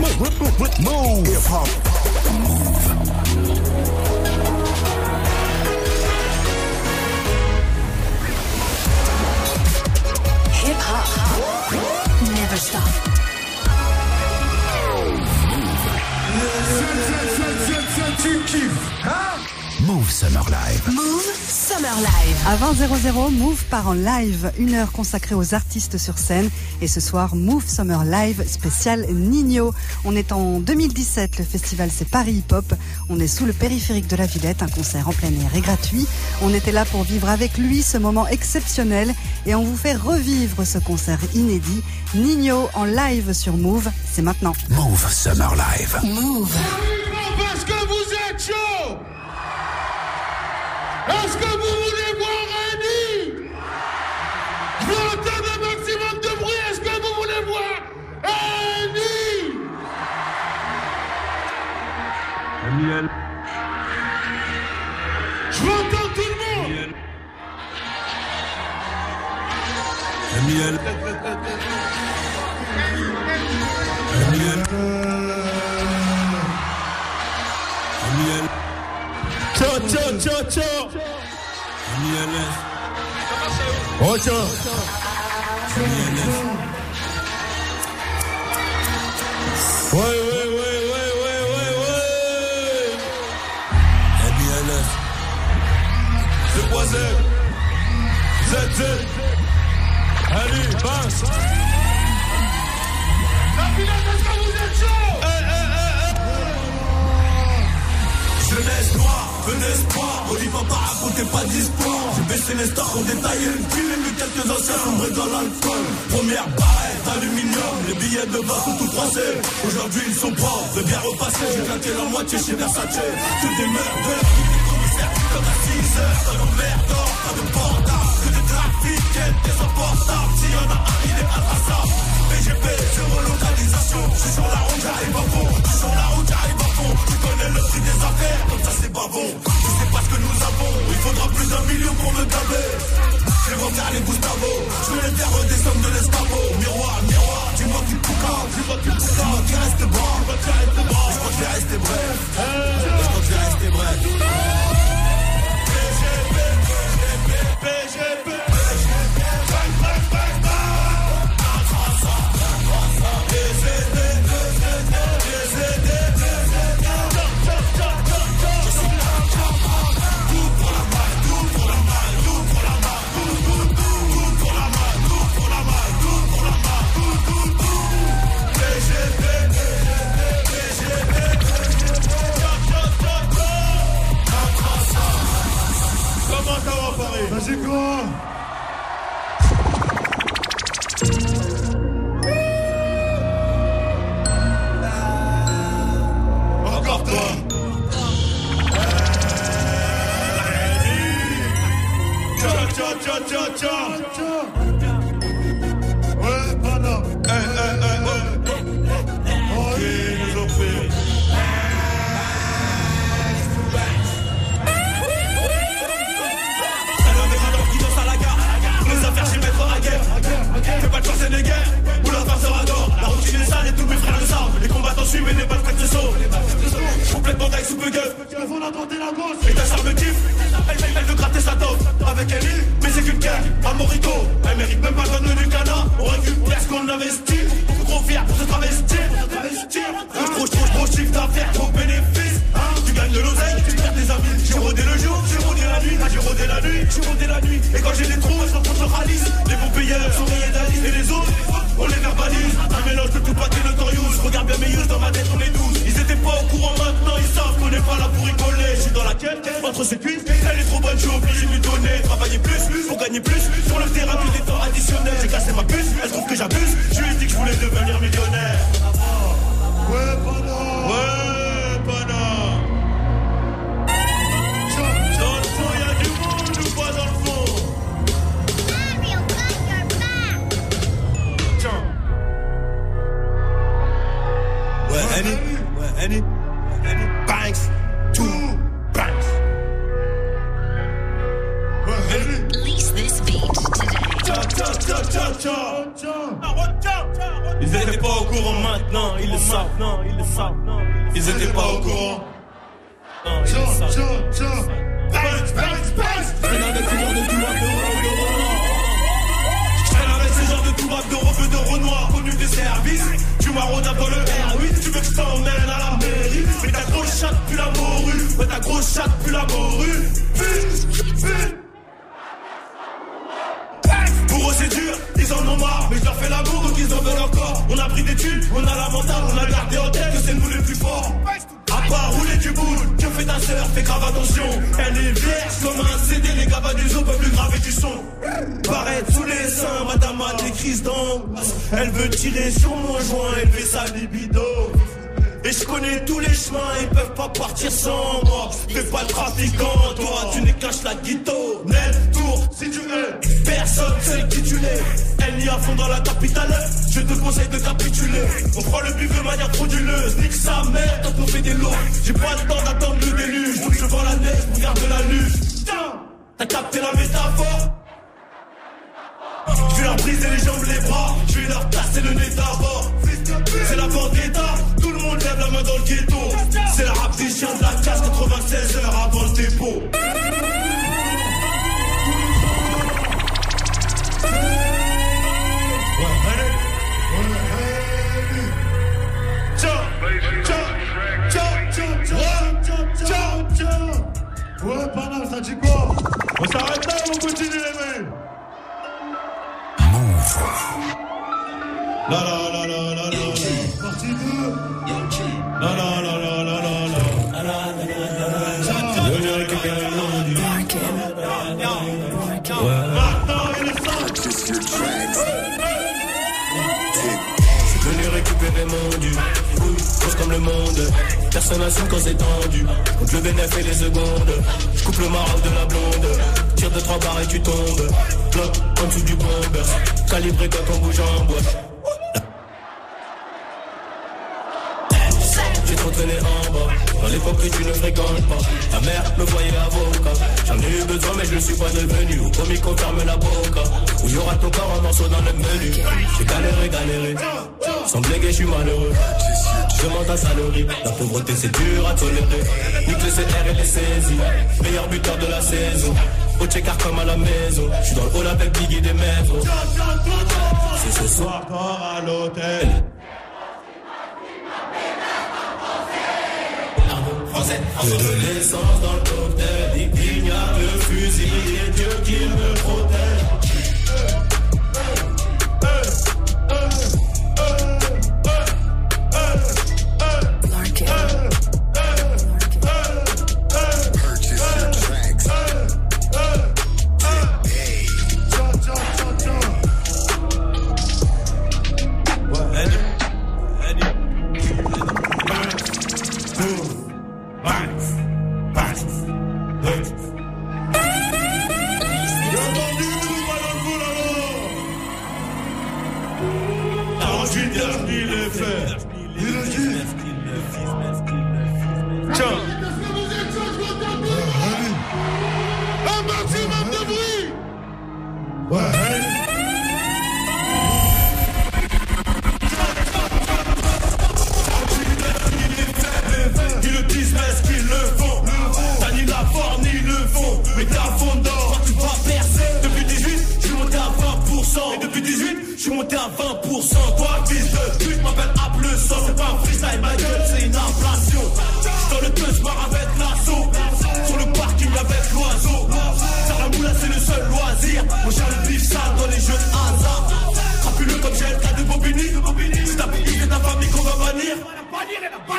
Move. Hip hop. Hip hop. Never stop. Move Summer Live. Move Summer Live. À 20h00, Move part en live, une heure consacrée aux artistes sur scène. Et ce soir, Move Summer Live spécial Nino. On est en 2017, le festival c'est Paris Hip Hop. On est sous le périphérique de la Villette, un concert en plein air et gratuit. On était là pour vivre avec lui ce moment exceptionnel et on vous fait revivre ce concert inédit. Nino en live sur Move, c'est maintenant. Move Summer Live. Move. Parce que vous êtes chaud Est-ce que vous voulez voir Annie Je veux entendre un maximum de bruit. Est-ce que vous voulez voir Annie Je veux entendre tout le monde. Ciao, ciao Oh, ciao Ouais, ouais, ouais, ouais, ouais, ouais, MILF C'est quoi Z Z, Z Allez, passe La finale, est-ce que vous êtes chaud Eh, eh, eh, eh Jeunesse noire, J'ai baissé les stars, on détaillé une pile quelques anciens sombrés dans l'alcool. Première barrette d'aluminium, les billets de bas sont tout froissés. Aujourd'hui ils sont propres, de bien repassés. J'ai claqué la moitié chez Versace. Que des merdeurs, que des commissaires, comme à 6 heures. Pas d'emmerdeurs, pas de portable, que des trafics, des emportables. S'il y en a un, il est intraçable. PGP, zéro localisation. Je suis sur la route, j'arrive à fond. Je suis sur la route, j'arrive à fond. Tu connais le prix des affaires, comme ça c'est pas bon. Tu sais pas ce que nous avons. Il faudra plus d'un million pour me taper. Je vais refaire les Gustavo. Je vais les faire redescendre de l'escabeau. Miroir, miroir, dis-moi qui pouca. Dis-moi qui pouca. Dis-moi qui reste bas. Je crois que je vais rester bref. Je crois que je vais rester bref. Vas-y quoi Encore toi. Ciao, ciao, ciao, ciao, ciao ta sœur, fais grave attention. Elle est vierge comme un CD, les gars du zoo peuvent plus graver du son. Paraître sous les seins, madame a des crises d'angoisse. Elle veut tirer sur mon joint, élever sa libido. Et je connais tous les chemins, ils peuvent pas partir sans moi. Fais pas le trafiquant, toi, tu n'es cache la guito. Net tour, si tu es, personne sait qui tu es. Elle y a fond dans la capitale, je te conseille de capituler. On prend le bif de manière frauduleuse, nique sa mère quand on fait des lots. J'ai pas le temps d'attendre le déluge, je vends la neige pour garder la luge. T'as capté la métaphore? Je vais leur briser les jambes, les bras, je vais leur casser le nez d'abord. C'est la vendetta, tout lève la main dans le ghetto. C'est la rap des chiens de la casse 96 heures avant le dépôt. Ouais, Panam, ça dit quoi On s'arrête là ou on continue les mecs Move. La la Personne n'assume quand c'est tendu. Compte le bénéfice et les secondes. Je coupe le maroc de la blonde. Tire de trois barres et tu tombes. Bloc en dessous du bomber. Calibré quand on bouge en boîte. J'ai trop traîné en bas, dans l'époque que tu ne fréquentes pas. Ta mère me voyait avocat. J'en ai eu besoin, mais je ne suis pas devenu. Au commis qu'on ferme la boca. Où y aura ton corps en morceaux dans le menu. J'ai galéré, galéré. Sans bléguer, je suis malheureux. Je demande ta salerie. La pauvreté, c'est dur à tolérer. Nique les CR et les saisies. Meilleur buteur de la saison. Au check comme à la maison. Je suis dans le hall avec Biggie des maîtres. C'est ce soir. Encore à l'hôtel De l'essence dans le cocktail, il y a le fusil et Dieu qui me protège.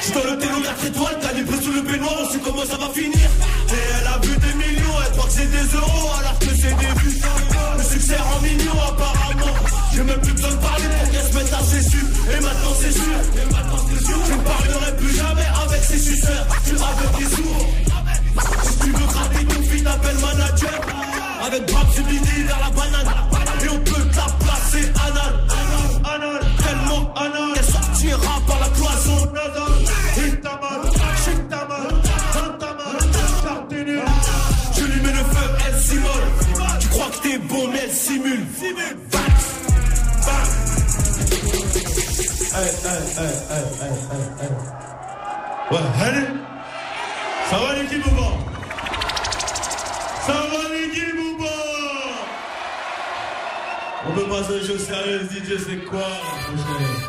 J'suis dans le télo 4 étoiles, calibré sous le baignoire, on sait comment ça va finir. Et elle a vu des millions, elle croit que c'est des euros, alors que c'est des buts. Le succès rend mignon, apparemment. J'ai même plus besoin de parler pour qu'elle se mette à ses su. Et maintenant c'est sûr, je ne parlerai plus jamais avec ses suceurs. Tu avec des sourds. Hey, hey, hey, hey, hey. Ouais, allez. Ça va l'équipe ou Ça va l'équipe ou pas? On peut passer aux choses sérieuses, DJ, c'est quoi la prochaine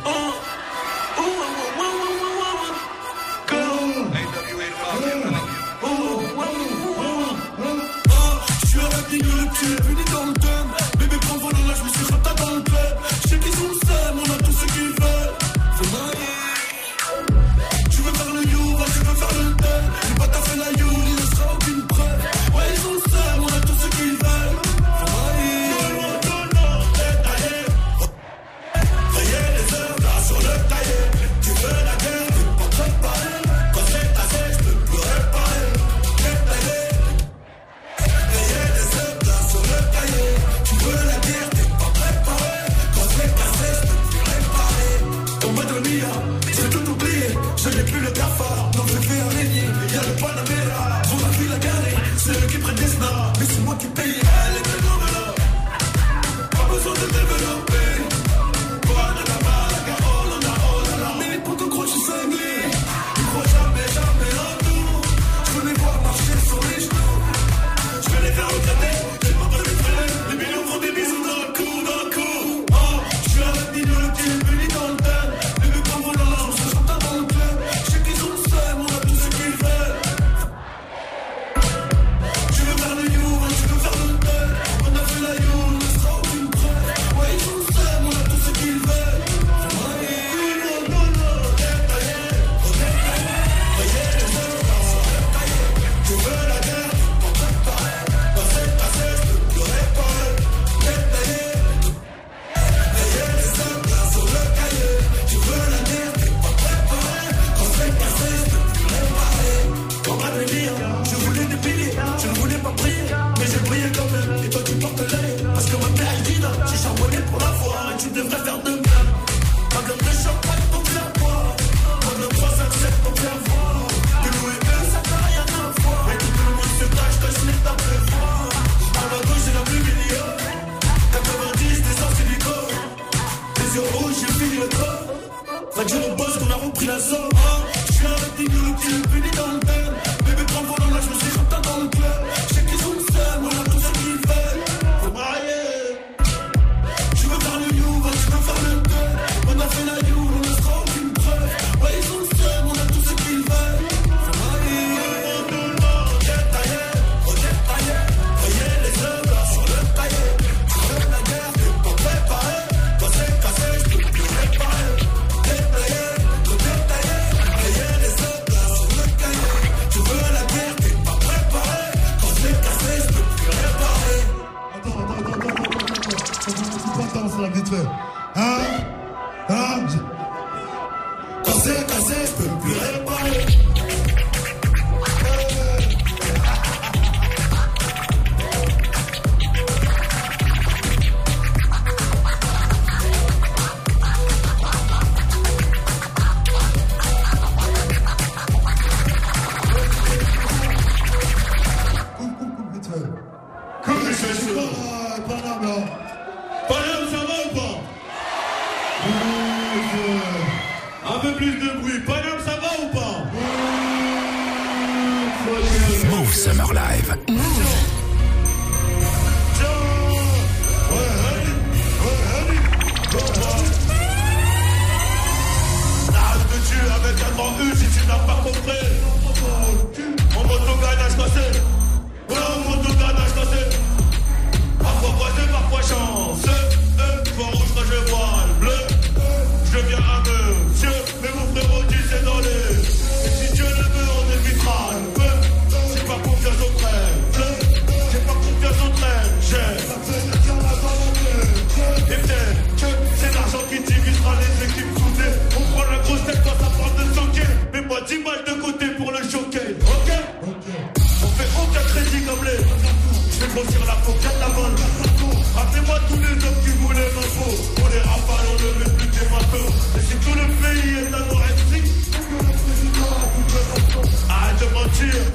Mais c'est moi qui paye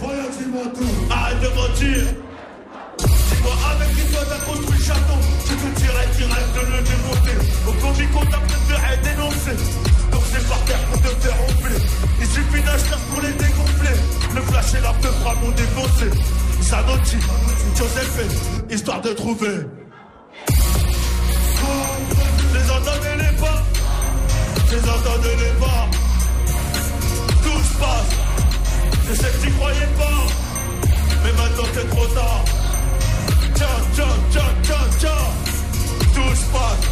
voyons, dis-moi tout? Arrête de mentir. Dis-moi avec qui toi t'as construit le château. Tu te tirais direct de le démonter. Au comic on t'a préféré dénoncer. Donc c'est par terre pour te faire ronfler. Il suffit d'un pour les dégonfler. Le flash et la feu frappe ont défoncé. Sanotti, Joseph, histoire de trouver. Les entendez les pas, les entendez les pas. Tout se passe je sais que tu croyais pas, mais maintenant c'est trop tard. Tiens, tiens, tiens, tiens, tiens, tout se passe.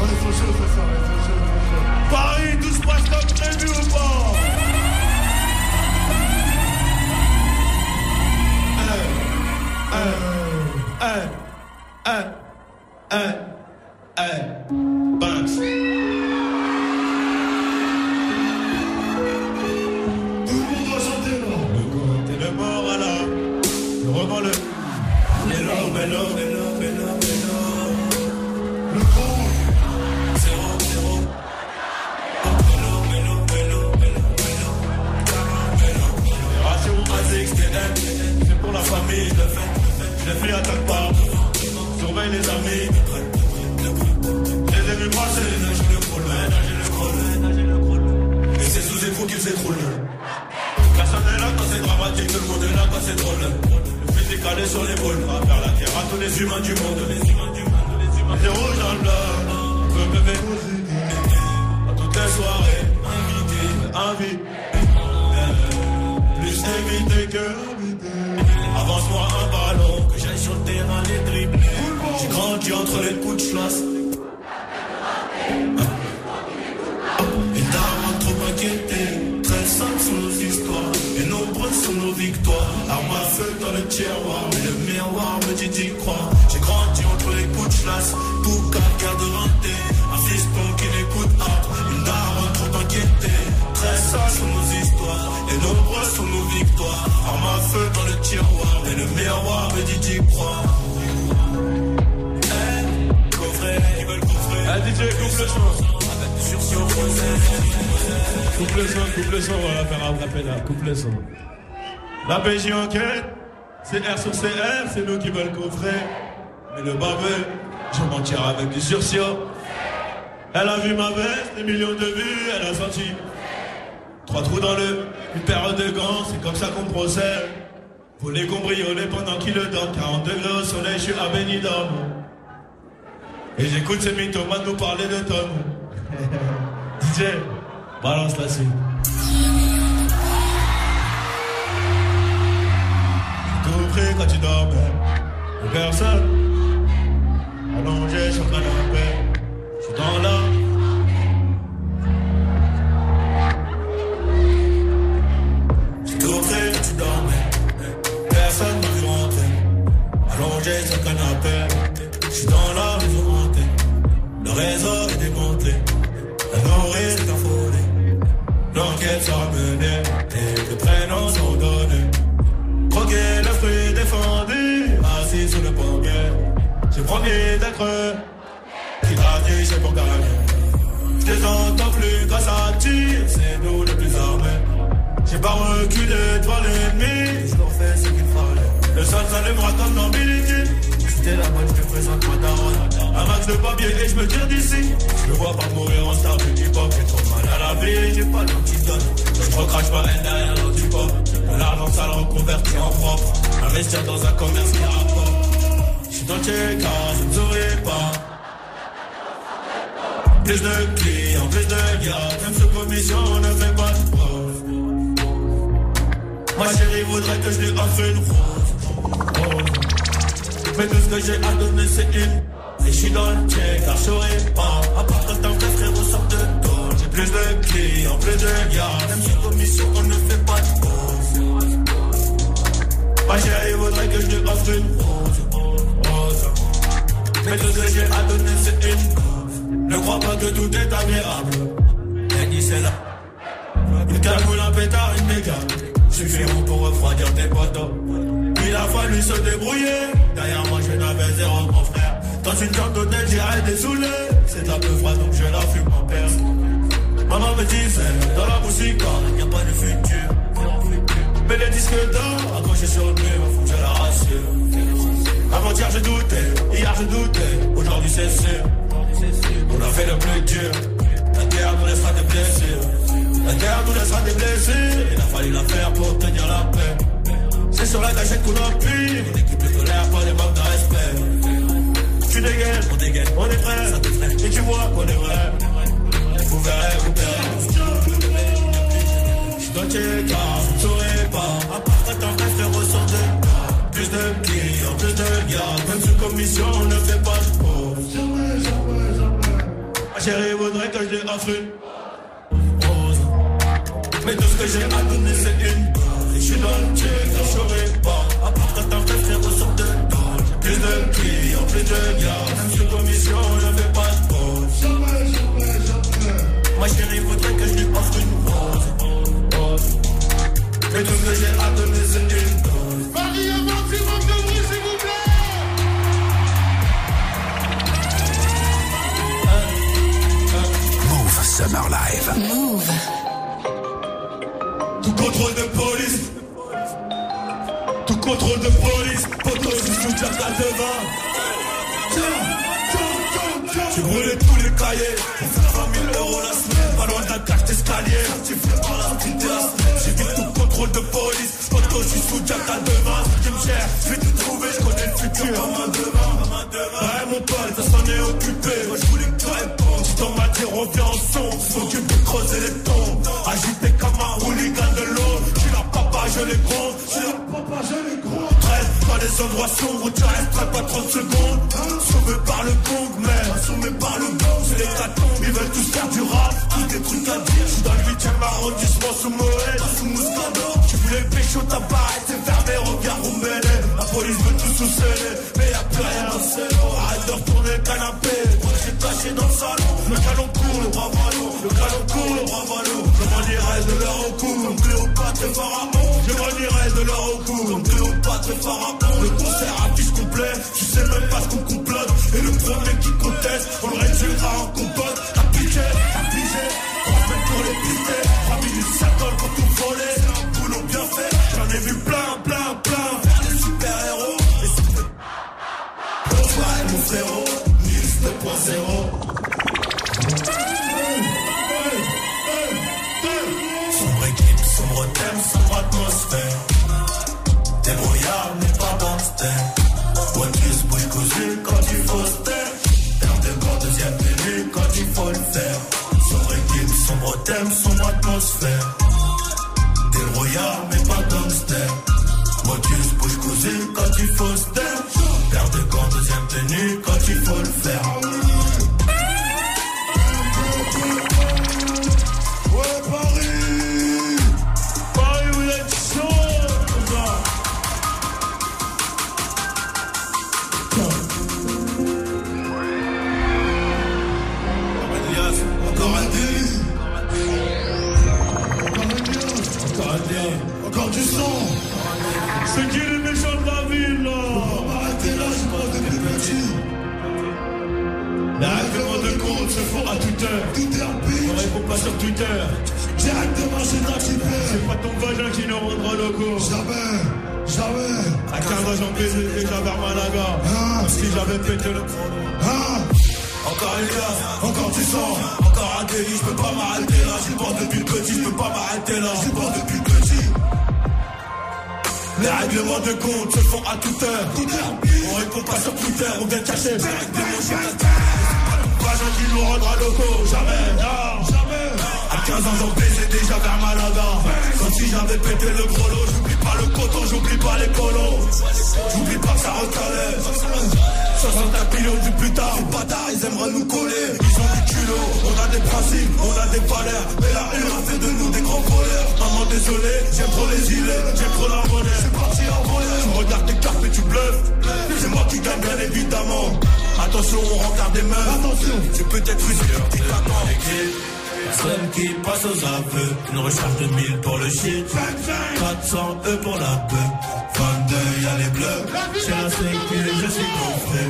On est trop chaud ce soir, on est trop chaud, trop chaud. Paris, tout se passe comme prévu ou pas? Un, un, un, un, un, Surveille les amis. Les vus passer, nager le le le crawl. Et c'est sous écrou qu'ils s'écroulent. Personne n'est là quand c'est dramatique, le monde est là quand c'est drôle. Le physique calé sur l'épaule, faire la terre à tous les humains du monde. Les humains du monde, les humains. Des rouges dans le blanc, feu bébé. À toutes les soirées, invité, invité. Plus que J'ai grandi entre les coups de schlass. Et t'as trop inquiété, très simples sont nos histoires. Et nombreuses sont nos victoires. Arme à feu dans le tiroir Mais le miroir me dit d'y croire. J'ai grandi entre les coups de chasse Pour quelqu'un de renté Un fiston qui n'écoute pas. Une daronne trop inquiétée Très sales sont nos histoires. Et nombreuses sont nos victoires. Arme à feu dans le tiroir Et le miroir me dit d'y croire le son Coupe le son, coupe le son, on va faire un rappel là, coupe le son. La PJ enquête, c'est R sur CR, c'est nous qui veulent coffrer. Mais le baveux, je m'en tire avec du sursis. Elle a vu ma veste, des millions de vues, elle a senti. Trois trous dans le, une paire de gants, c'est comme ça qu'on procède. Faut les cambrioler pendant qu'ils le donnent, 40 degrés au soleil, je suis à Benidorm. Et j'écoute ces mythomanes nous parler de Tom. DJ, balance la suite. Quand tu dormais, personne. Allongé sur le canapé, je suis dans la. Promis d'être qui traduit, c'est pour gagner. Je les entends plus grâce à tir, c'est nous les plus armés. J'ai pas reculé devant l'ennemi, je leur fais ce qu'il fallait. Le sol s'allumera comme Billy C'était la bonne, je te présente ma daronne. Un max de papier et je me tire d'ici. Je vois pas mourir en star du hip-hop. J'ai trop mal à la vie, j'ai pas l'antidote. Je recrache ma haine derrière l'antipop. De l'argent sale reconverti en propre. Investir dans un commerce qui rapporte. Dans le check je ne souris pas. Plus de clients, plus de gars. Même sous commission, on ne fait pas de preuve. Ma chérie voudrait que je lui offre une rose. Mais tout ce que j'ai à donner c'est une Et je suis dans le check car je pas À part quand un vrai frère sort de dos J'ai plus de clients, plus de gars Même sous commission on ne fait pas de pause Ma chérie voudrait que je lui offre une rose. Mais tout ce que j'ai à donner c'est une Ne crois pas que tout est admirable Henny c'est là Une cagoule, un pétard, une méga Suffiront pour refroidir tes potos il a fallu se débrouiller. Derrière moi, je n'avais zéro mon frère. Dans une sorte d'hôtel, j'ai arrêté saoulé. C'est un peu froid, donc je la fume en père. Maman me disait, dans la musique, il n'y a pas de futur. Mais les disques d'or, accrochés sur le mur, faut que je la rassure. Avant-hier, je doutais, hier, je doutais. Aujourd'hui, c'est sûr. On a fait le plus dur. La guerre nous laissera des blessures. La guerre nous laissera des blessures. Il a fallu la faire pour tenir la paix. cachette qu'on appuie. Une équipe de colère, pas des manques de respect. Tu dégaines, on dégaine, on est prêt. Et tu vois qu'on est vrai. Vous verrez, vous verrez. Je dois checker, vous ne pas. À part quand t'en restes, ressortir. Plus chérie voudrait que je lui offre une rose. Mais tout ce que j'ai à donner, c'est une dose. Je suis dans le check, je pas. À part quand t'en restes, ressort de dose. Plus de clients, plus de gardes. Même sous commission, on ne fait pas de pause. Ma chérie voudrait que je lui offre une rose. Mais tout ce que j'ai à donner, c'est une dose. Un maximum de Summer Live. Move. Tout contrôle de police. Tout contrôle de police. Je suis sous la devant. J'ai brûlé tous les cahiers. Pour faire 20 000 euros la semaine. Pas loin d'un cache d'escalier. Certifié par la petite J'ai dit tout contrôle de police. Je suis sous la devant. Tu me cherches, je vais te trouver. Je connais le futur. Comme un devant. Ouais, mon pote, ça s'en est occupé. M'as dit, reviens en son. S'occupe de creuser les tombes. Agité comme un hooligan de l'eau. Je suis la papa, je les gronde. Je la papa, je les gronde. Reste dans les endroits sombres où tu resterais pas 30 secondes. Sauvé par le gong, mais assommé par le gong. C'est les catombes, ils veulent tous faire du rap. Tous des trucs à dire. Je suis dans le 8 e arrondissement sous Moët, sous Moscado. Tu voulais pécho ta barre, t'es fermé, regarde où mêlé. La police veut tout sous mais y'a plus rien dans. Arrête de retourner le canapé. Le salon. Le canon court, le bras valo. Le canon court, le bras valo. Je de leur au cou. Comme Cléopâtre et Pharaon. Je m'en dirai de leur au cou. Comme Cléopâtre et Pharaon. Le concert affiche complet. Tu sais même pas ce qu'on complote. Et le premier qui conteste, on le réduira pété le gros lot. J'oublie pas le coton, j'oublie pas les colos. J'oublie pas que ça recalait. 65 millions du plus tard. Les bâtards, ils aimeraient nous coller. Ils ont du culot. On a des principes, on a des valeurs. Mais la haine a fait de nous des grands voleurs. Maman, désolé, j'aime trop les îlets. J'aime trop la monnaie. Je suis parti en volée. Tu regardes tes cartes et tu bluffes. C'est moi qui gagne, bien évidemment. Attention, on regarde des meufs. Attention, c'est peut-être attente. Personne qui passe aux aveux. Une recharge de 1000 pour le shit. 400 E pour la peu 22 y'a les bleus. Chez la sécu je suis gonflé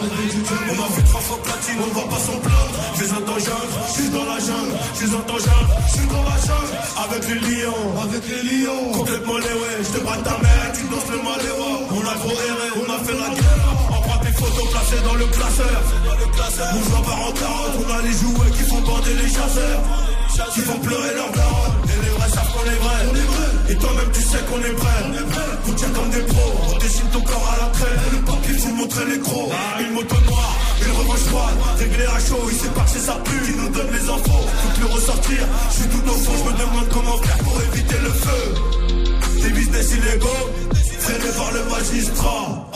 On m'a fait trois fois platine On va pas s'en plaindre Je les entends jeune suis dans la jungle, je dans ton jungle, je suis dans la jungle. Avec les lions, Avec les lions. complètement les ouais. Je te braque ta mère, tu danses le maléwa. On a trop erré, on a fait la guerre. On prend tes photos placées dans le classeur. Nous jouons par en carotte, on a les jouets qui font bander les chasseurs. Qui font pleurer leurs darons. Et les vrais qu'on est vrais. Et toi-même tu sais qu'on est prêt. On tient comme des pros. On dessine ton corps à la traîne. Le papier faut montrer les crocs. Une moto noire, une revanche froide. Réglé à chaud, il sait pas que c'est sa pub. qui nous donne les infos. Faut plus ressortir. Je suis tout au fond, je me demande comment faire pour éviter le feu. Des business illégaux, freinés par le magistrat.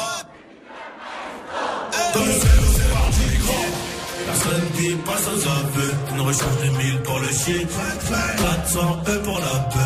Dans le Personne qui passe aux aveux. Une recharge de 1000 pour le shit. 400 E pour la paix.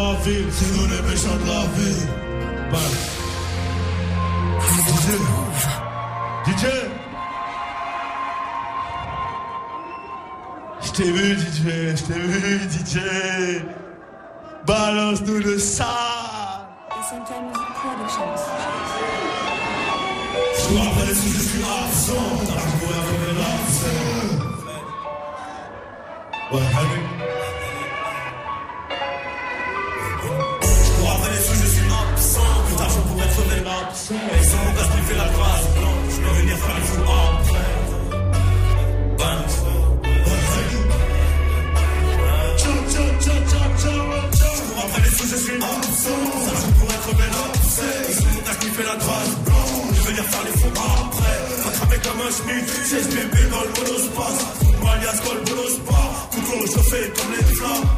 C'est nous les méchants de la ville. DJ Je t'ai vu DJ, je t'ai vu DJ Chauffé comme les flammes.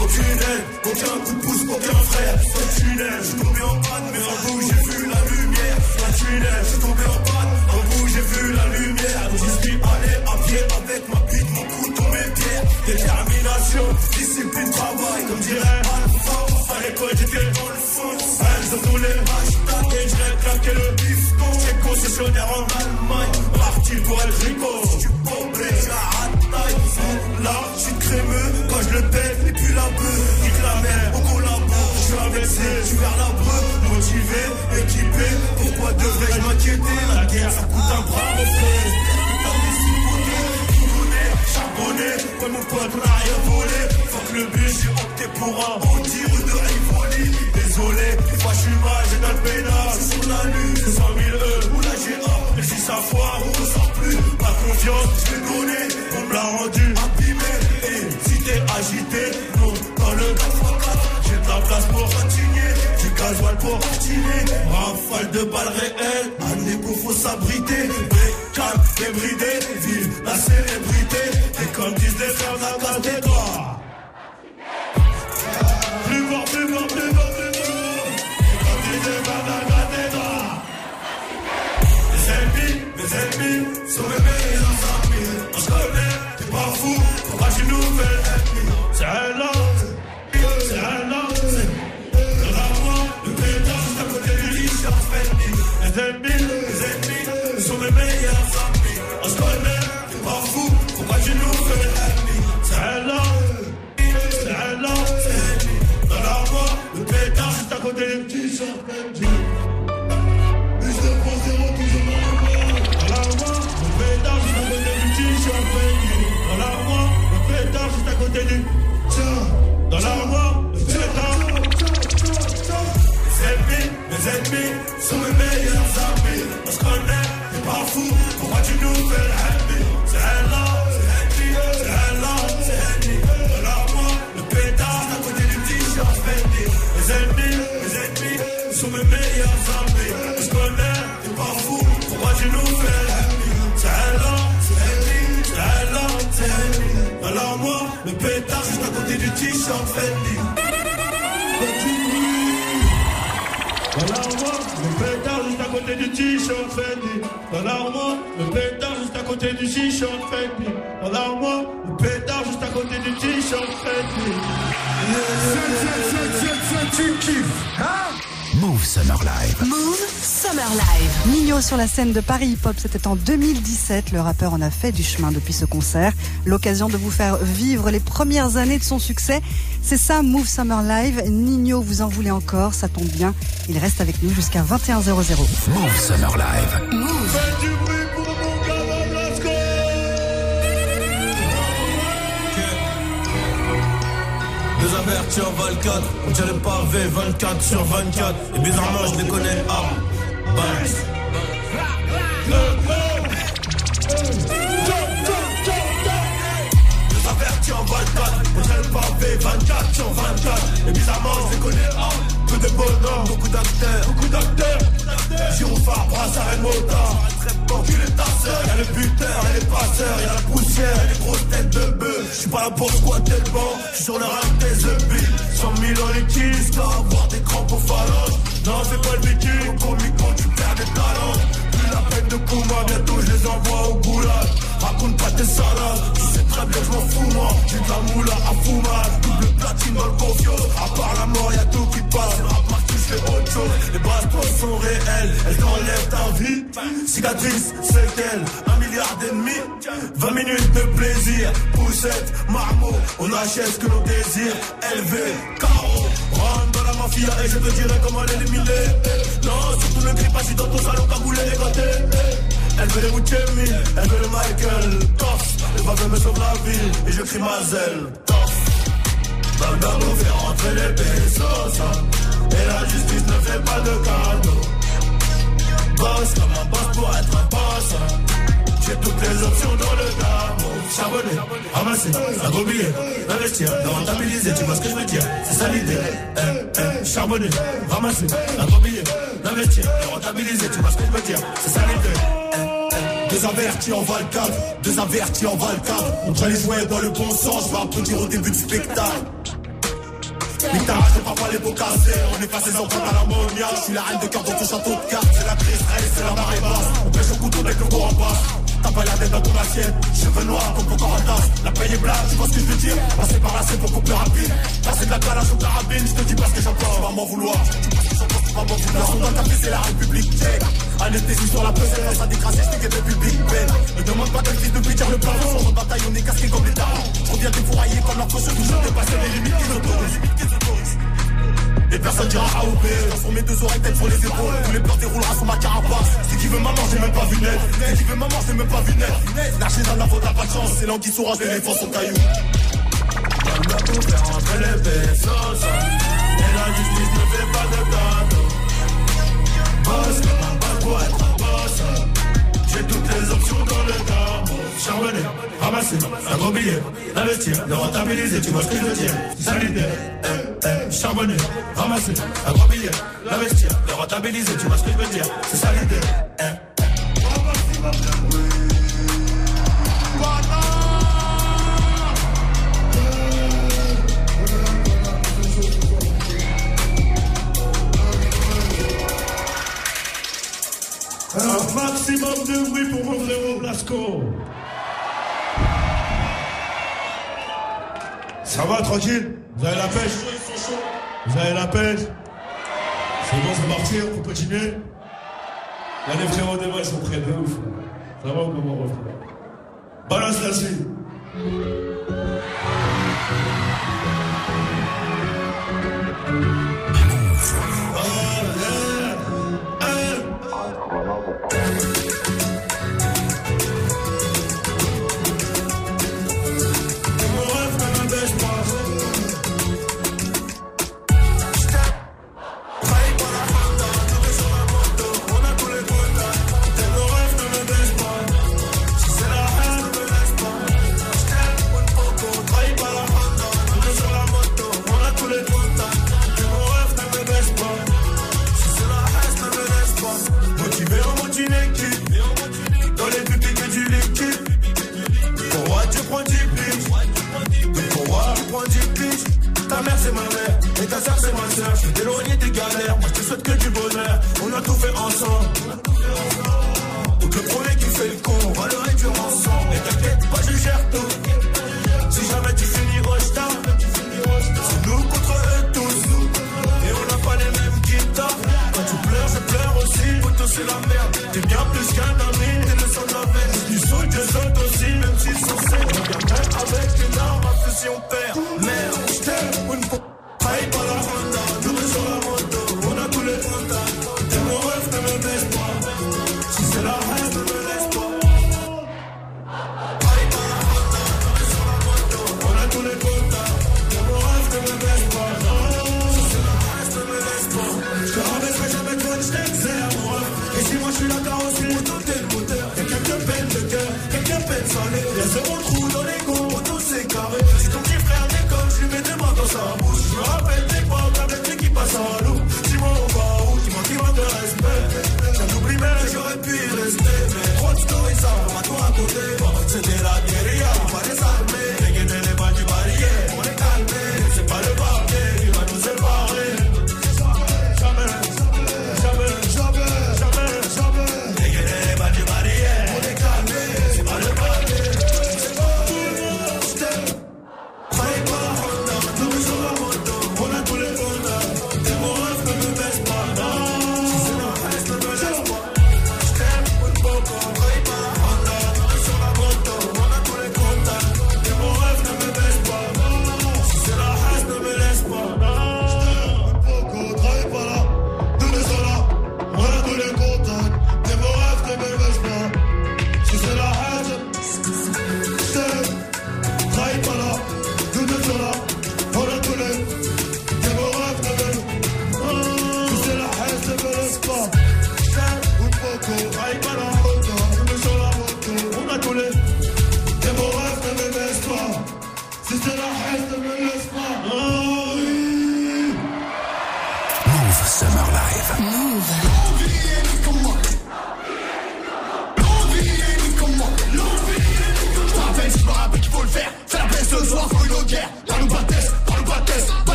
Aucune aide, aucun coup de pouce, aucun frère. Un tunnel, je suis tombé en panne, mais en bout j'ai vu la lumière. Un tunnel, je suis tombé en panne, en bout j'ai vu la lumière. J'y suis allé à pied avec ma bite, mon couteau, mes pierres. Détermination, discipline, travail, comme dirait Alpha. L'école j'étais dans le fond, elles ont tous les et claquer le bifton. J'ai concessionnaire en Allemagne, parti pour El Rico. Si tu la rataille. Là, je suis crémeux, quand je le pète, et puis la bœuf, nique la mer, on collabore. Je suis indexé, je suis vers la breu, motivé, équipé. Pourquoi devrais-je m'inquiéter? La guerre, ça coûte un bras, mon frère. Tourné, charbonné, ouais mon pote on a rien volé Le bus, j'ai opté pour un anti-rue de Rivoli Désolé, fois je suis mal, j'ai dans le pénal. C'est sur la lune, c'est 100 000 E ou la GA Et si ça foire, on ressort plus. Ma confiance, je l'ai donnée, on me l'a rendu abîmé Et si t'es agité, non, dans le 4x4 J'ai de la place pour continuer, gasoil pour continuer Rafale de balles réelles, un écho faut s'abriter. Calme, débridé, vive la célébrité. Et comme disent les frères d'Agathe-toi. Les ennemis, mes ennemis sont mes meilleurs amis. On se connaît, juste à côté du dans le l'armoire, le pétard, à côté du. Dans l'armoire, le pétard, le. Mes ennemis, sont mes meilleurs amis. On se connaît, pas fou, pourquoi tu nous fais l'ennemi C'est un t-shirt Fendi. Dans l'armoire, le pétard juste à côté du t-shirt Fendi. Dans l'armoire, le pétard juste à côté du t-shirt Fendi. Dans l'armoire, le pétard juste à côté du Fendi. Tu kiffes, hein? Move Summer Live. Move Summer Live. Nino sur la scène de Paris Hip Hop, c'était en 2017. Le rappeur en a fait du chemin depuis ce concert. L'occasion de vous faire vivre les premières années de son succès. C'est ça, Move Summer Live. Nino, vous en voulez encore, ça tombe bien. Il reste avec nous jusqu'à 21h00. Move Summer Live. Faites En 24, on dirait pas V 24 sur 24. Et bizarrement, je les connais. Ah, Banks. Deux avertis en 24, on dirait pas V 24 sur 24. Et bizarrement, je les connais. Ah, peu de bonhommes, beaucoup d'acteurs, beaucoup d'acteurs. Gyrophare, brassard et motard. Enculé ta sœur, y'a le buteur, y'a les passeurs, y'a la poussière, y'a les grosses têtes de bœuf. J'suis pas là pour squatter le banc, j'suis sur le rap des épis. 100 000 en jusqu'à avoir des crampes aux phalanges. Non, fais pas le au comico, tu perds des talents. Plus la peine de Kuma, bientôt je les envoie au goulag. Raconte pas tes salades, tu sais très bien je m'en fous moi. J'ai de la moula à fumage, double platine dans le confio. À part la mort, y'a tout qui passe. Fais autre chose. Les bastos sont réelles, elles t'enlèvent ta vie. Cicatrice, séquelle, un milliard d'ennemis. 20 minutes de plaisir, poussette, marmot. On achète ce que l'on désire. Élevé, carreau, rentre dans la mafia et je te dirai comment l'éliminer. Non, surtout ne crie pas si dans ton salon cagoulé dégoté. Elle veut les Wuchemi, elle veut le Michael, Toff. Le baveux me sauve la vie et je crie ma zèle, Toff. Bagdad nous fait rentrer les pesos Et la justice ne fait pas de cadeaux Boss comme un boss pour être un boss J'ai toutes les options dans le gamme Charbonner, ramasser, billet Investir, de rentabiliser, tu vois ce que je veux dire. C'est ça l'idée. Eh, eh, Charbonner, ramasser, un gros billet Investir, rentabiliser, tu vois ce que je veux dire. C'est ça l'idée. Eh, eh. Deux avertis en Val 4, deux avertis en Val 4 On doit les jouer dans le bon sens, je vais applaudir au début du spectacle pas les beaux cassés, on est passé en à l'ammoniaque. Je suis la reine de cœur dans ton château de cartes. C'est la crise, c'est la marée basse. On pêche au couteau avec le gros en bas. T'as pas la tête dans ton assiette, cheveux noirs comme ton tasse. La paye est blague, tu vois ce que je veux dire? Passer par là c'est beaucoup plus rapide. Passer de la calage au carabine, je te dis pas ce que j'en pense, tu vas m'en vouloir. On doit taper c'est la République. Tchèque Anesthésie sur la pesée, ça décrasse, je t'ai depuis Big Ben. Ne demande pas quel fils de pitié le plafond En bataille on est casqué comme les darons. Je reviens défourailler comme leur poche toujours dépasser les limites qu'ils autorisent personne dira AOP Sur mes deux oreilles, tête sur les épaules. Tous les plans déroulera sur ma carapace. C'est qui veut maman, j'ai même pas vu net C'est qui veut maman, j'ai même pas vu net Lâcher dans la faute, t'as pas de chance. C'est l'anguille sourage, l'éléphant son caillou. On doit tout faire les pesos Et la justice ne fait pas de cadeau Boss comme un boss pour être un boss. J'ai toutes les options dans le gamme Charbonner, ramasser, billet Investir, le rentabiliser, tu vois ce que je veux dire l'idée eh, eh, Charbonner, ramasser, un gros billet Investir, le rentabiliser, tu vois ce que je veux dire C'est ça l'idée. Un maximum de bruit pour mon frérot Blasco. Ça va tranquille Vous avez la pêche Vous avez la pêche C'est bon, c'est parti, on peut continuer Là, les frérots des ils sont prêts de ouf. Ça va ou comment Balance la suite.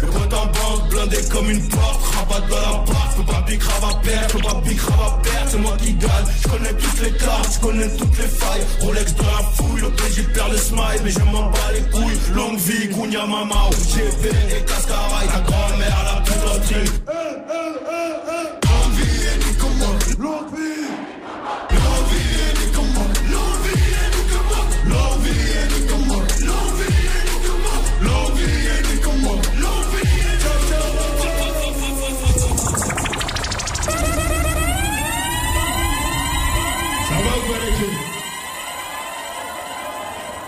Le compte en banque blindé comme une porte Rabat dans la barre, faut pas pique, rabat perdre Faut pas pique, rabat perdre, c'est moi qui gagne Je connais toutes les cartes, je connais toutes les failles Rolex dans la fouille, le PJ perd le smile Mais je m'en bats les couilles, longue vie, Gounia Mama Ou GV et Cascaraï, ta grand-mère la plus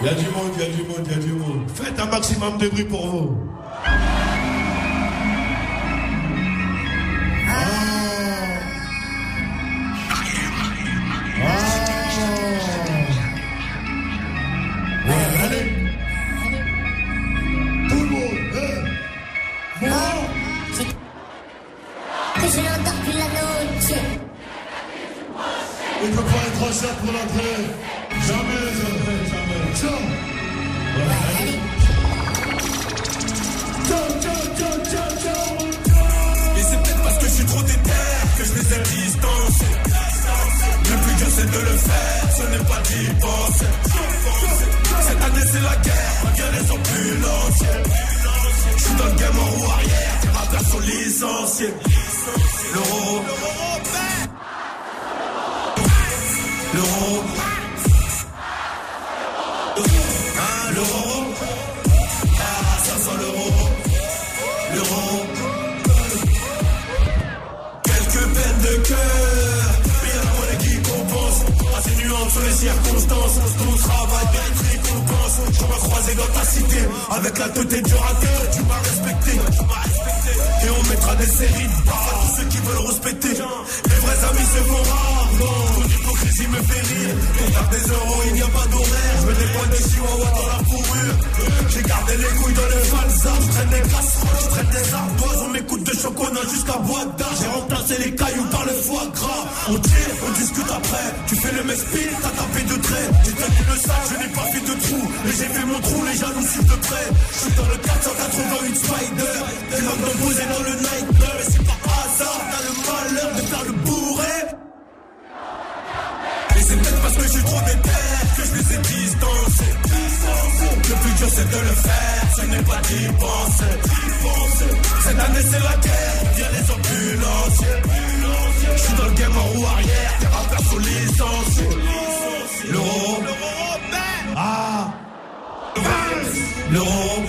Il y a du monde, il y a du monde, il y a du monde. Faites un maximum de bruit pour vous. Circonstances, ton travail mérite récompense. Me dans ta cité, avec la tête du rateur, tu m'as respecté. Et on mettra des séries de à tous ceux qui veulent respecter. Les vrais amis se font rares. Ton hypocrisie me fait rire. Pour faire des euros, il n'y a pas d'horaire. Je mets des points de chihuahua dans la fourrure. J'ai gardé les couilles dans les falsas. Je traîne des casseroles, je traîne des ardoises. On m'écoute de chocolat jusqu'à boîte d'art. J'ai remplacé les cailloux par le foie gras. On tire, on discute après. Tu fais le mespil, t'as tapé de trait. J'ai tenu le sac, je n'ai pas fait de trou. Mais j'ai fait mon trou, les jaloux suivent de près. Je suis dans le 488 Spider. Vas me poser dans le nightmare. Mais c'est pas hasard, t'as le malheur de faire le bourré. Et c'est peut-être parce que je suis trop déter que je les ai distancés. Le plus dur c'est de le faire, ce n'est pas d'y penser. Cette année c'est la guerre, viens les ambulances. Je suis dans le game en roue arrière, des rappeurs sont licenciés. L'euro, ah, l'euro,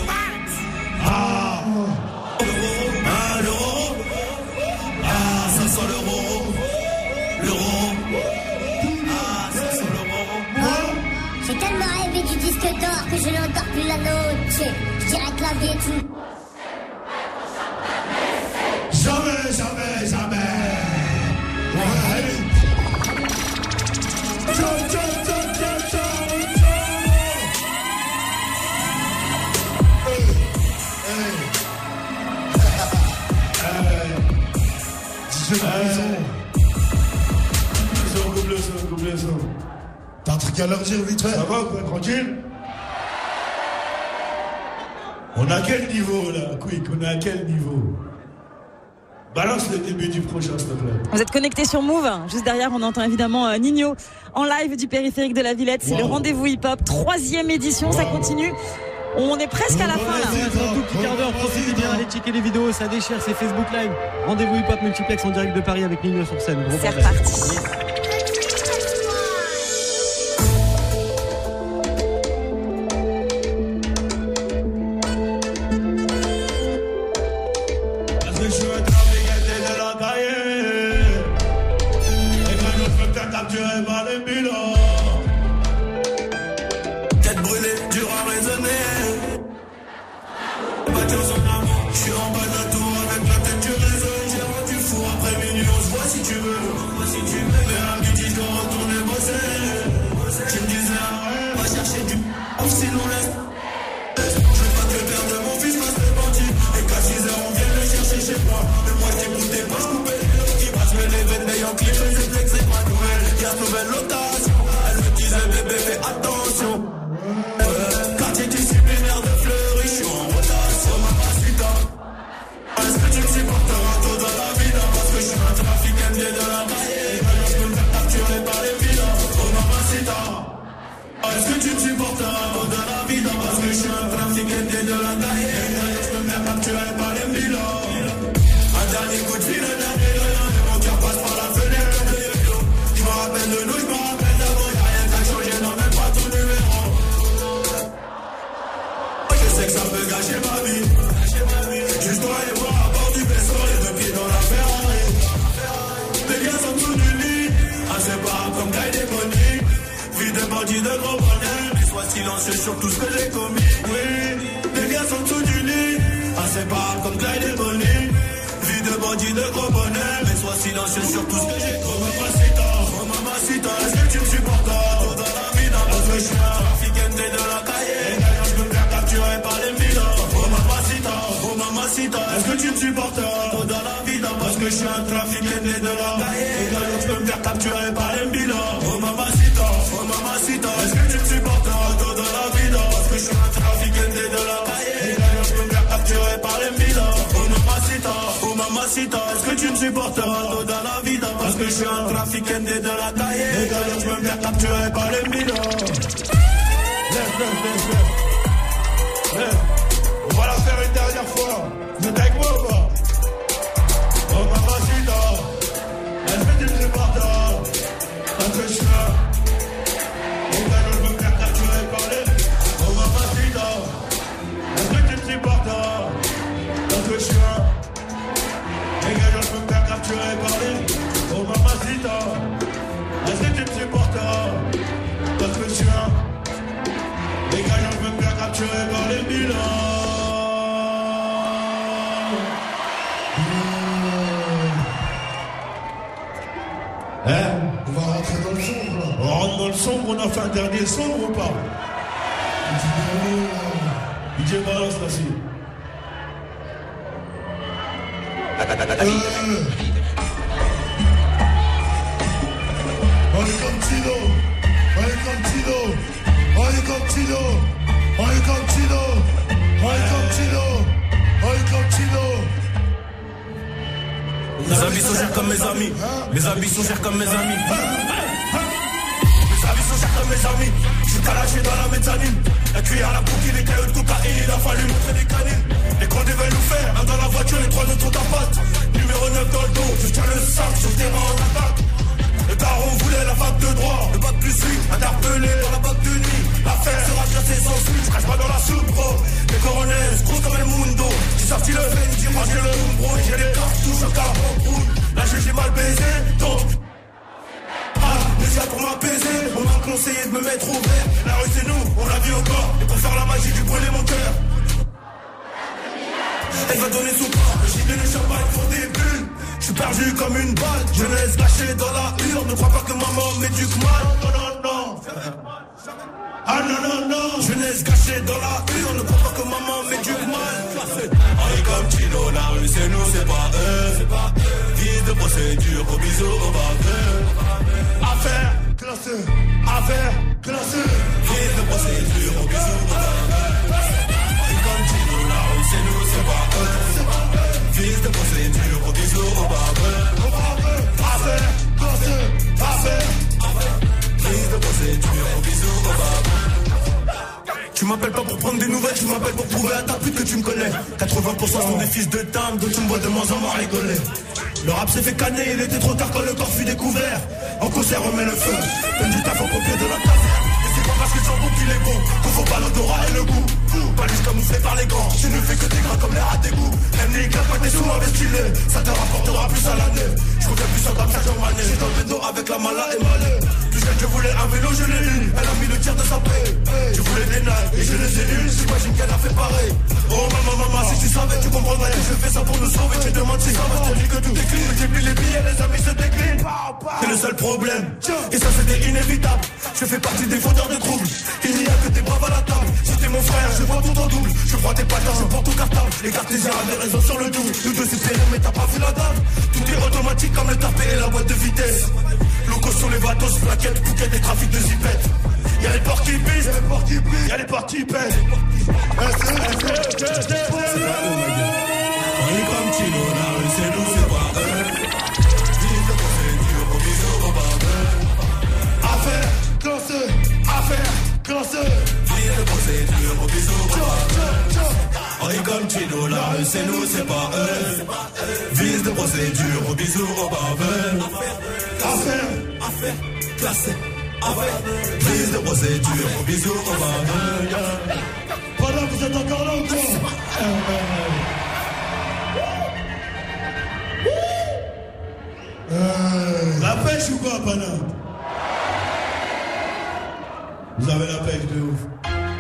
ah, ah, l'euro, ah, ça sent l'euro, l'euro, ah, ça sent l'euro. J'ai tellement rêvé du disque d'or que je encore plus la note. Je dirais est une Jamais, jamais, jamais. Son. T'as un truc à leur dire vite fait Ça va quoi, tranquille? On a quel niveau là, Quick? On est à quel niveau? Balance le début du prochain, s'il te plaît. Vous êtes connectés sur Move. Juste derrière, on entend évidemment euh, Nino en live du périphérique de la Villette. C'est le rendez-vous hip-hop. Troisième édition, ça continue. On est presque à la fin là. Un tout petit quart d'heure, profitez bien, allez checker les vidéos, ça déchire, c'est Facebook Live. Rendez-vous hip hop multiplex en direct de Paris avec Nino sur scène. Gros C'est reparti. De gros bonheur, mais sois silencieux sur tout ce que j'ai commis. Oui, les gars sont sous du lit, inséparables comme Clyde et Bonnie. Vie de bandit de gros bonheur, mais sois silencieux sur tout ce que j'ai commis. Mamacita, oh mamacita, est-ce que tu me supportes Tout dans la vie, dans parce que je suis un trafiquant de la cahier. Et d'ailleurs, je me faire capturer par les minas. Oh mamacita, oh mamacita, est-ce que tu me supportes Tout dans la vie, dans parce que je suis un trafiquant de la cahier. Et d'ailleurs, je peux me faire capturer par Est-ce que tu me supporteras dans la vie, Parce que je suis un trafic de la taille Et d'ailleurs je me fais capturer par les milas on a fait un dernier sombre ou pas DJ balance là-ci. On est comme Tino, on est comme Tino, on est comme Tino, on est comme Tino, on est comme Tino, on est comme Tino. Mes habits sont chers comme mes amis. Mes habits sont chers comme mes amis. Mes amis. Dans la mezzanine. La cuillère à la bouquille, les cailloux de cocaïne. Il a fallu montrer des canines. Les condés veulent nous faire. Un dans la voiture, les trois sont en pote. Numéro 9 dans le dos. Je tiens le sac sur le terrain en attaque. Le daron voulait la fac de droit. Le bac plus 8, interpellé dans la bac de nuit. L'affaire sera classée sans suite. Je pas dans la soupe, bro. Les coronels, gros comme El Mundo. J'ai sorti le Fendi, moi j'ai le. Et j'ai les cartouches au carbone brûle. Là j'ai mal baisé, donc. Pour m'apaiser, on m'a conseillé de me mettre au vert. La rue c'est nous, on l'a vu encore. Et pour faire la magie du brûler mon cœur. Elle va donner son corps, le gilet le champagne font des bulles. Je suis perdu comme une balle, jeunesse gâchée dans la urne. Ne crois pas que maman m'éduque mal. Non, non, non. Ah non, non, non. Jeunesse gâchée dans la urne. Ne crois pas que maman m'éduque mal. Est comme Tino, la rue c'est nous, c'est pas eux. Guide de procédure, au bisou, au baveux. Affaire, Classé, affaire, classé, guide de procédure, au bisou, au baveux. Tino, la rue c'est nous, c'est pas eux. Fils de procédure, au bisou, au baveux. Affaire, classé, affaire, Prise de procédure, au bisou, au baveux. Tu m'appelles pas pour prendre des nouvelles, tu m'appelles pour prouver à ta pute que tu me connais. 80% sont des fils de dame, donc tu me vois de moins en moins rigoler. Le rap s'est fait canner, il était trop tard quand le corps fut découvert. En concert, on met le feu, donne du taf au pompier de la caserne. Et c'est pas parce que le bon qu'il est bon, qu'on faut pas l'odorat et le goût. Juste camouflé par les grands, je ne fais que des gras comme l'air à dégoût. Même les gars, pas des sous investis, ça te rapportera plus à l'année. Je reviens plus en comme ça, j'en manais. J'suis dans le avec la mala et malais. Je voulais un vélo, je l'ai eu. Elle a mis le tiers de sa paix. Je voulais des nains et je les ai eus. J'imagine qu'elle a fait pareil. Oh maman, maman, si tu savais, tu comprendrais que je fais ça pour nous sauver. Tu demandes si ça va, je te dis que tout décline. Multiplie les billets, les amis se déclinent. C'est le seul problème. Et ça, c'était inévitable. Je fais partie des fauteurs de troubles. Il n'y a que des braves à la table. Si t'es mon frère, je vois tout en double. Je prends tes patins, je porte ton cartable. Les cartésiens avaient raison sur le double. Nous deux, c'est serré, mais t'as pas vu la dame. Tout est automatique comme le tapé et la boîte de vitesse. Locaux sur les bateaux, plaquettes, bouquettes et trafic de zipettes. Y'a les portes qui pissent, y'a les portes qui pissent, y'a les portes qui pètent. On est comme Tino, la rue c'est nous, c'est pas eux. Vive de procédure, au bisou, au barbeux. Affaire, affaire. Procédure, au bisou, au barbeux. On est comme Tino, la c'est nous, c'est pas eux. Vice de procédure, au bisou, au barbeux. Affaire, affaire, classé. Affaire, vice de procédure, au bisou, au barbeux. Voilà, vous êtes encore là ou La pêche ou quoi, Pana Vous avez la pêche de.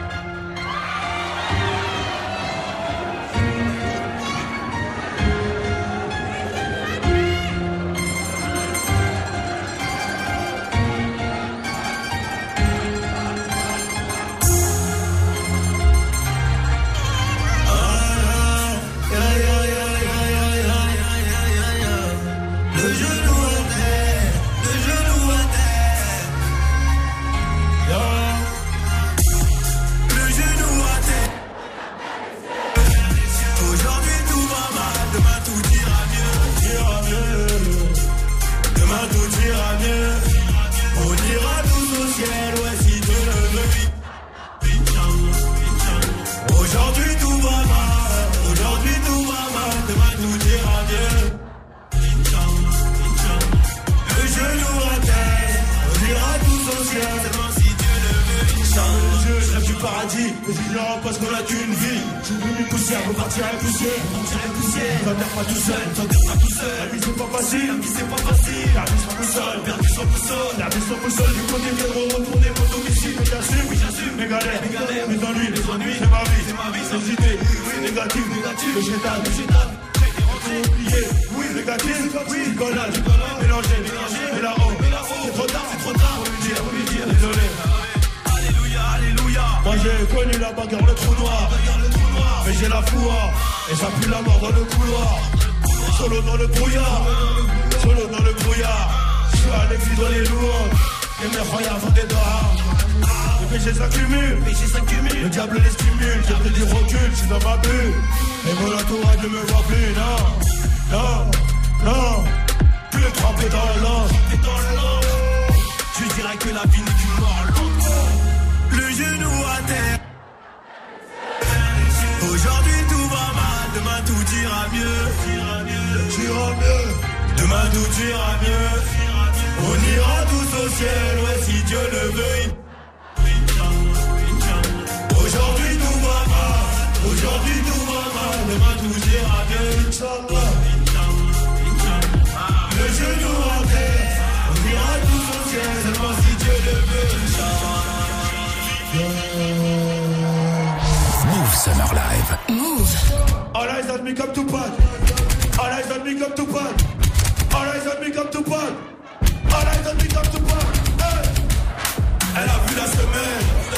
Inch'Allah. Le genou en terre, on ira tous au ciel, seulement si Dieu le veut, Inch'Allah. Move Summer Live. Move. All eyes on me comme Tupac. All eyes on me comme Tupac. All eyes on me comme Tupac. All eyes on me comme Tupac. Hey. Elle a vu la semaine.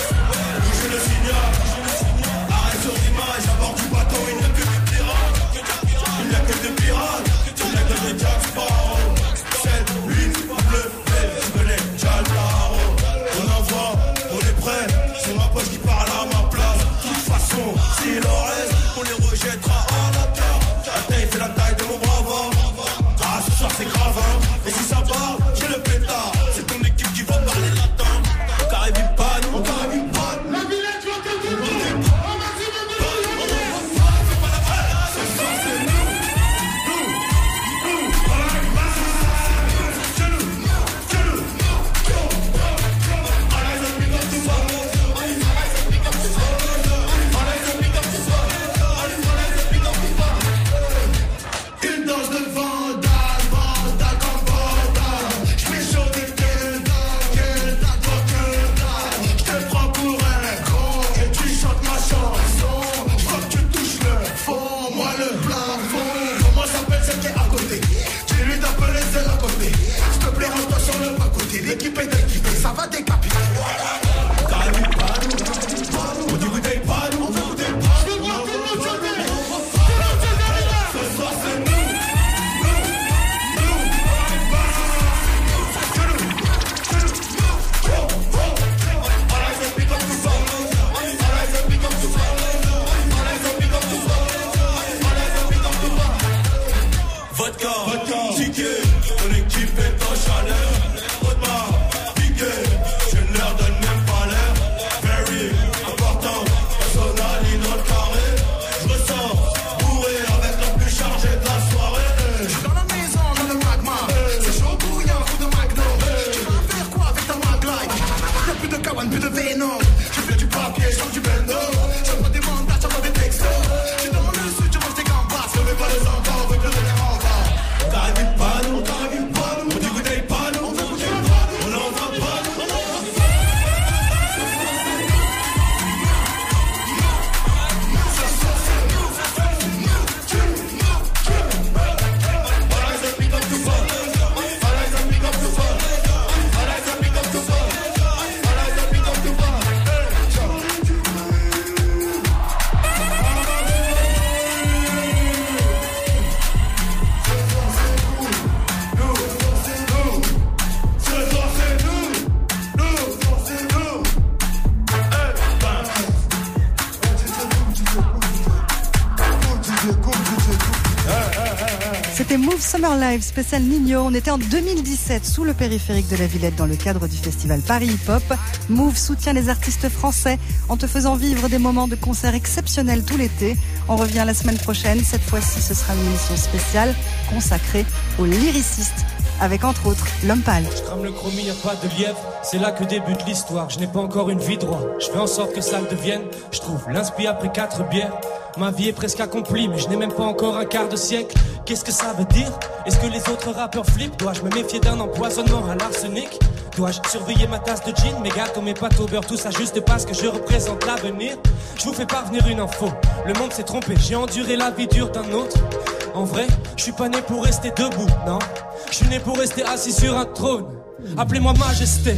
live spécial Nino. On était en 2017 sous le périphérique de la Villette dans le cadre du festival Paris Hip Hop. Move soutient les artistes français en te faisant vivre des moments de concert exceptionnels tout l'été. On revient la semaine prochaine. Cette fois-ci, ce sera une émission spéciale consacrée aux lyricistes avec entre autres l'homme pâle. C'est là que débute l'histoire. Je n'ai pas encore une vie droit. Je fais en sorte que ça le devienne. Je trouve l'inspi après quatre bières. Ma vie est presque accomplie, mais je n'ai même pas encore un quart de siècle. Qu'est-ce que ça veut dire? Est-ce que les autres rappeurs flippent? Dois-je me méfier d'un empoisonnement à l'arsenic? Dois-je surveiller ma tasse de gin, mes gâteaux, mes pâtes au beurre, tout ça juste parce que je représente l'avenir Je vous fais parvenir une info. Le monde s'est trompé, j'ai enduré la vie dure d'un autre. En vrai, je suis pas né pour rester debout, non? Je suis né pour rester assis sur un trône. Appelez-moi majesté.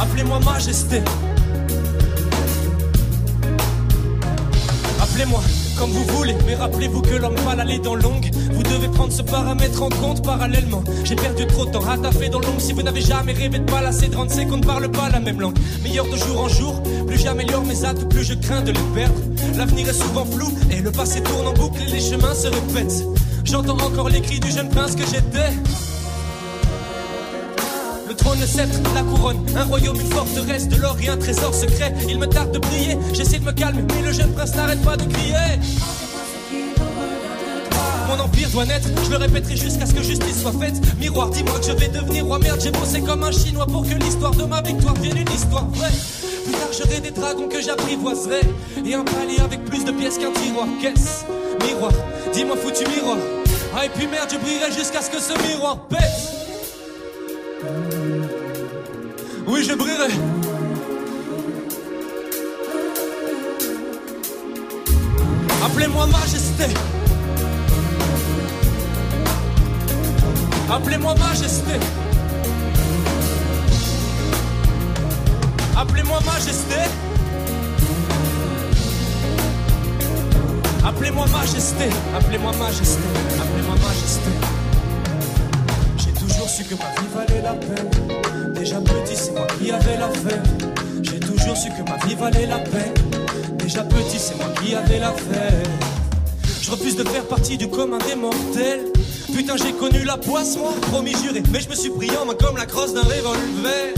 Appelez-moi majesté. Appelez-moi comme vous voulez, mais rappelez-vous que l'homme pâle allait dans longue. Vous devez prendre ce paramètre en compte parallèlement. J'ai perdu trop de temps taffer dans l'ombre. Si vous n'avez jamais rêvé de palasser 30 secondes, ne parle pas la même langue. Meilleur de jour en jour, plus j'améliore mes atouts, plus je crains de les perdre. L'avenir est souvent flou et le passé tourne en boucle et les chemins se répètent. J'entends encore les cris du jeune prince que j'étais. Le trône, le sceptre, la couronne, un royaume, une forteresse, de l'or et un trésor secret. Il me tarde de briller, j'essaie de me calmer, mais le jeune prince n'arrête pas de crier. Mon empire doit naître, je le répéterai jusqu'à ce que justice soit faite. Miroir, dis-moi que je vais devenir roi. Merde, j'ai bossé comme un chinois pour que l'histoire de ma victoire vienne une histoire vraie. Plus tard, des dragons que j'apprivoiserai. Et un palais avec plus de pièces qu'un tiroir. Qu'est-ce? Miroir, dis-moi foutu miroir. Ah, et puis merde, je brillerai jusqu'à ce que ce miroir pète. Oui, je brillerai. Appelez-moi majesté. Appelez-moi majesté. Appelez-moi majesté. Appelez-moi majesté. Appelez-moi majesté. Appelez-moi majesté. J'ai toujours su que ma vie valait la peine. Déjà petit, c'est moi qui avais l'affaire. J'ai toujours su que ma vie valait la peine. Déjà petit, c'est moi qui avais l'affaire. Je refuse de faire partie du commun des mortels. Putain, j'ai connu la poisse, moi, promis juré. Mais je me suis pris en main comme la crosse d'un revolver.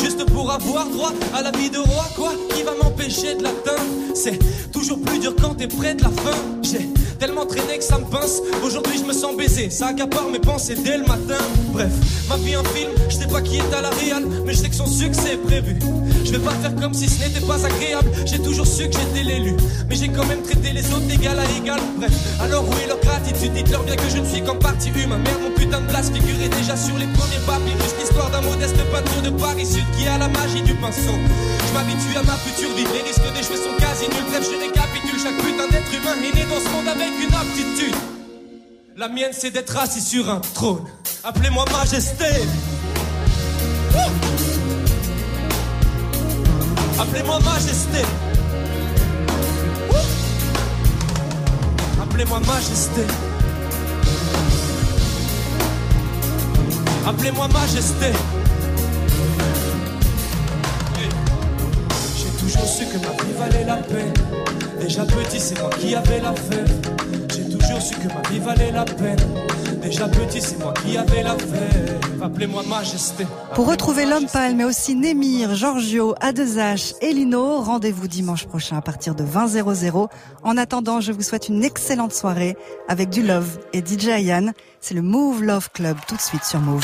Juste pour avoir droit à la vie de roi, quoi Qui va m'empêcher de l'atteindre C'est toujours plus dur quand t'es près de la fin. Tellement traîné que ça me pince. Aujourd'hui, je me sens baisé. Ça accapare mes pensées dès le matin. Bref, ma vie un film. Je sais pas qui est à la réal, mais je sais que son succès est prévu. Je vais pas faire comme si ce n'était pas agréable. J'ai toujours su que j'étais l'élu. Mais j'ai quand même traité les autres d'égal à égal. Bref, alors où est leur gratitude? Dites-leur bien que je ne suis qu'en partie humain. Merde, mon putain de place figurait déjà sur les premiers papiers. Juste l'histoire d'un modeste peintre de Paris Sud qui a la magie du pinceau. Je m'habitue à ma future vie. Les risques d'échouer sont quasi nuls. Bref, je récapitule. Chaque putain d'être humain est né dans ce monde avec une aptitude. La mienne, c'est d'être assis sur un trône. Appelez-moi majesté. Appelez-moi majesté. Appelez-moi majesté. Appelez-moi majesté. J'ai toujours su que ma vie valait la peine. Déjà petit, c'est moi qui avais l'affaire. J'ai toujours su que ma vie valait la peine. Déjà petit, c'est moi qui avais l'affaire. Appelez-moi majesté. Pour retrouver l'homme pâle, mais aussi Némir, Giorgio, A2H et Lino, rendez-vous dimanche prochain à partir de 20h00. En attendant, je vous souhaite une excellente soirée avec du Love et DJ Yann. C'est le Move Love Club tout de suite sur Move.